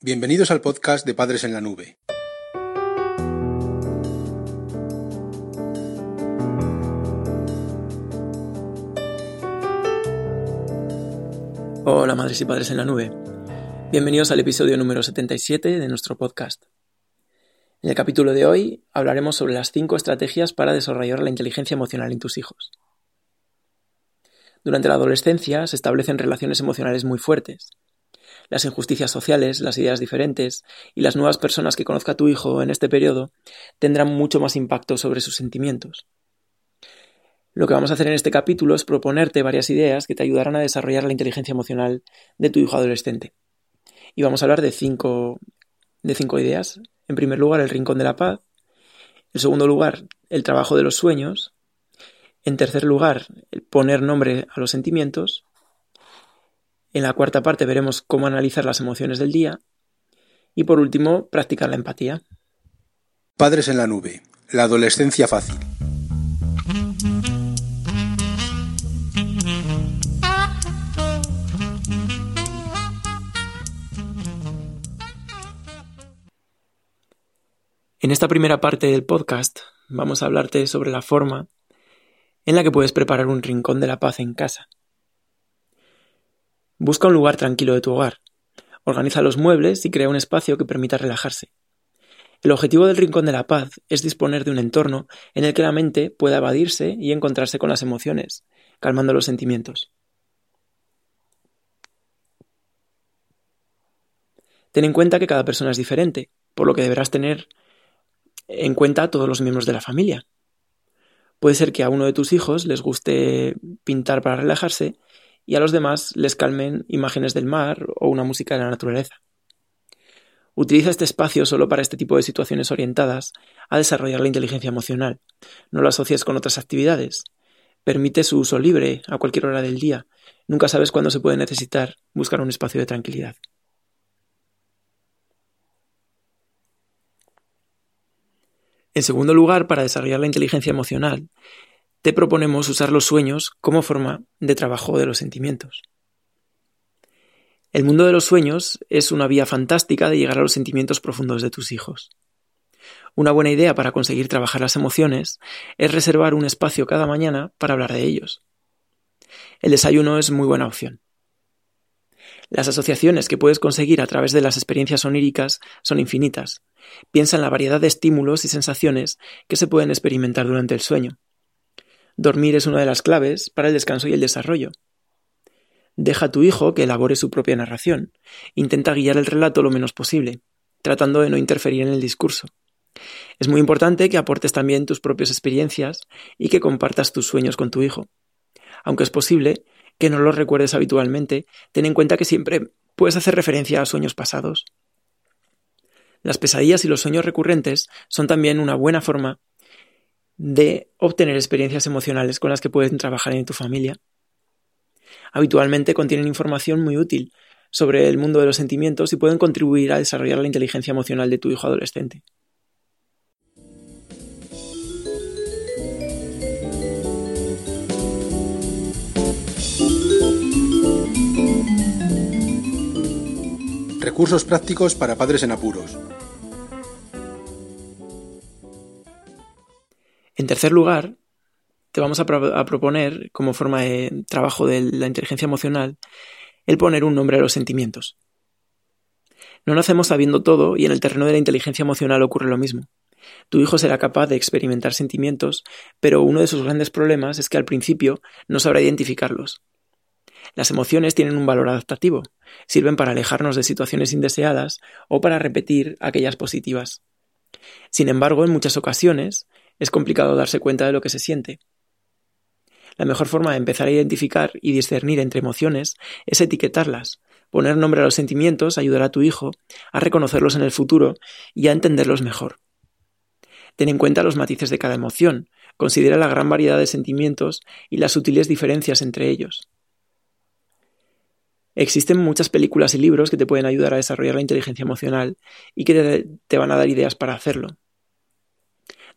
Bienvenidos al podcast de Padres en la Nube. Hola madres y padres en la nube. Bienvenidos al episodio número 77 de nuestro podcast. En el capítulo de hoy hablaremos sobre las 5 estrategias para desarrollar la inteligencia emocional en tus hijos. Durante la adolescencia se establecen relaciones emocionales muy fuertes, las injusticias sociales, las ideas diferentes y las nuevas personas que conozca tu hijo en este periodo tendrán mucho más impacto sobre sus sentimientos. Lo que vamos a hacer en este capítulo es proponerte varias ideas que te ayudarán a desarrollar la inteligencia emocional de tu hijo adolescente. Y vamos a hablar de cinco, de cinco ideas. En primer lugar, el rincón de la paz. En segundo lugar, el trabajo de los sueños. En tercer lugar, el poner nombre a los sentimientos. En la cuarta parte veremos cómo analizar las emociones del día. Y por último, practicar la empatía. Padres en la nube. La adolescencia fácil. En esta primera parte del podcast vamos a hablarte sobre la forma en la que puedes preparar un rincón de la paz en casa. Busca un lugar tranquilo de tu hogar. Organiza los muebles y crea un espacio que permita relajarse. El objetivo del Rincón de la Paz es disponer de un entorno en el que la mente pueda evadirse y encontrarse con las emociones, calmando los sentimientos. Ten en cuenta que cada persona es diferente, por lo que deberás tener en cuenta a todos los miembros de la familia. Puede ser que a uno de tus hijos les guste pintar para relajarse y a los demás les calmen imágenes del mar o una música de la naturaleza. Utiliza este espacio solo para este tipo de situaciones orientadas a desarrollar la inteligencia emocional. No lo asocies con otras actividades. Permite su uso libre a cualquier hora del día. Nunca sabes cuándo se puede necesitar buscar un espacio de tranquilidad. En segundo lugar, para desarrollar la inteligencia emocional, te proponemos usar los sueños como forma de trabajo de los sentimientos. El mundo de los sueños es una vía fantástica de llegar a los sentimientos profundos de tus hijos. Una buena idea para conseguir trabajar las emociones es reservar un espacio cada mañana para hablar de ellos. El desayuno es muy buena opción. Las asociaciones que puedes conseguir a través de las experiencias oníricas son infinitas. Piensa en la variedad de estímulos y sensaciones que se pueden experimentar durante el sueño. Dormir es una de las claves para el descanso y el desarrollo. Deja a tu hijo que elabore su propia narración. Intenta guiar el relato lo menos posible, tratando de no interferir en el discurso. Es muy importante que aportes también tus propias experiencias y que compartas tus sueños con tu hijo. Aunque es posible que no los recuerdes habitualmente, ten en cuenta que siempre puedes hacer referencia a sueños pasados. Las pesadillas y los sueños recurrentes son también una buena forma de obtener experiencias emocionales con las que pueden trabajar en tu familia. Habitualmente contienen información muy útil sobre el mundo de los sentimientos y pueden contribuir a desarrollar la inteligencia emocional de tu hijo adolescente. Recursos prácticos para padres en apuros. Tercer lugar, te vamos a, proponer, como forma de trabajo de la inteligencia emocional, el poner un nombre a los sentimientos. No nacemos sabiendo todo y en el terreno de la inteligencia emocional ocurre lo mismo. Tu hijo será capaz de experimentar sentimientos, pero uno de sus grandes problemas es que al principio no sabrá identificarlos. Las emociones tienen un valor adaptativo, sirven para alejarnos de situaciones indeseadas o para repetir aquellas positivas. Sin embargo, en muchas ocasiones, es complicado darse cuenta de lo que se siente. La mejor forma de empezar a identificar y discernir entre emociones es etiquetarlas. Poner nombre a los sentimientos ayudará a tu hijo a reconocerlos en el futuro y a entenderlos mejor. Ten en cuenta los matices de cada emoción, considera la gran variedad de sentimientos y las sutiles diferencias entre ellos. Existen muchas películas y libros que te pueden ayudar a desarrollar la inteligencia emocional y que te, van a dar ideas para hacerlo.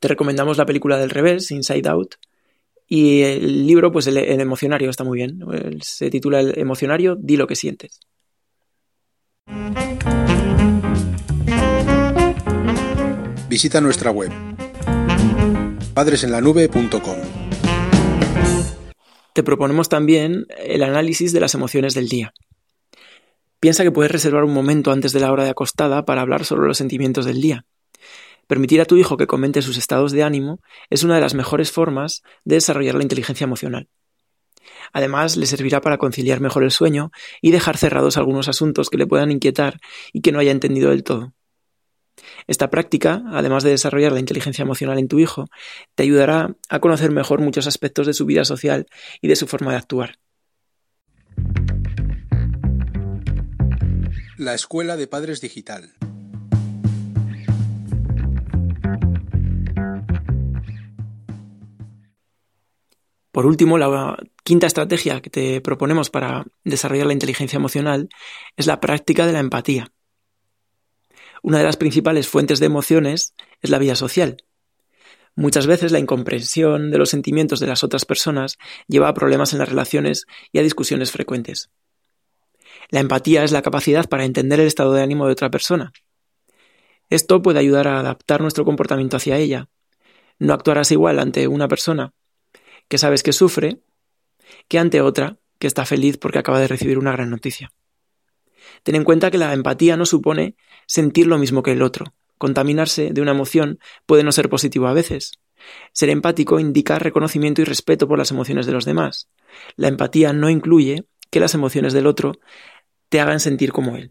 Te recomendamos la película del revés, Inside Out, y el libro, pues el, emocionario está muy bien. Se titula El emocionario, di lo que sientes. visita nuestra web padresenlanube.com. Te proponemos también el análisis de las emociones del día. Piensa que puedes reservar un momento antes de la hora de acostada para hablar sobre los sentimientos del día. Permitir a tu hijo que comente sus estados de ánimo es una de las mejores formas de desarrollar la inteligencia emocional. Además, le servirá para conciliar mejor el sueño y dejar cerrados algunos asuntos que le puedan inquietar y que no haya entendido del todo. Esta práctica, además de desarrollar la inteligencia emocional en tu hijo, te ayudará a conocer mejor muchos aspectos de su vida social y de su forma de actuar. La Escuela de Padres Digital. Por último, la quinta estrategia que te proponemos para desarrollar la inteligencia emocional es la práctica de la empatía. Una de las principales fuentes de emociones es la vida social. Muchas veces la incomprensión de los sentimientos de las otras personas lleva a problemas en las relaciones y a discusiones frecuentes. La empatía es la capacidad para entender el estado de ánimo de otra persona. Esto puede ayudar a adaptar nuestro comportamiento hacia ella. No actuarás igual ante una persona que sabes que sufre, que ante otra que está feliz porque acaba de recibir una gran noticia. Ten en cuenta que la empatía no supone sentir lo mismo que el otro. Contaminarse de una emoción puede no ser positivo a veces. Ser empático indica reconocimiento y respeto por las emociones de los demás. La empatía no incluye que las emociones del otro te hagan sentir como él.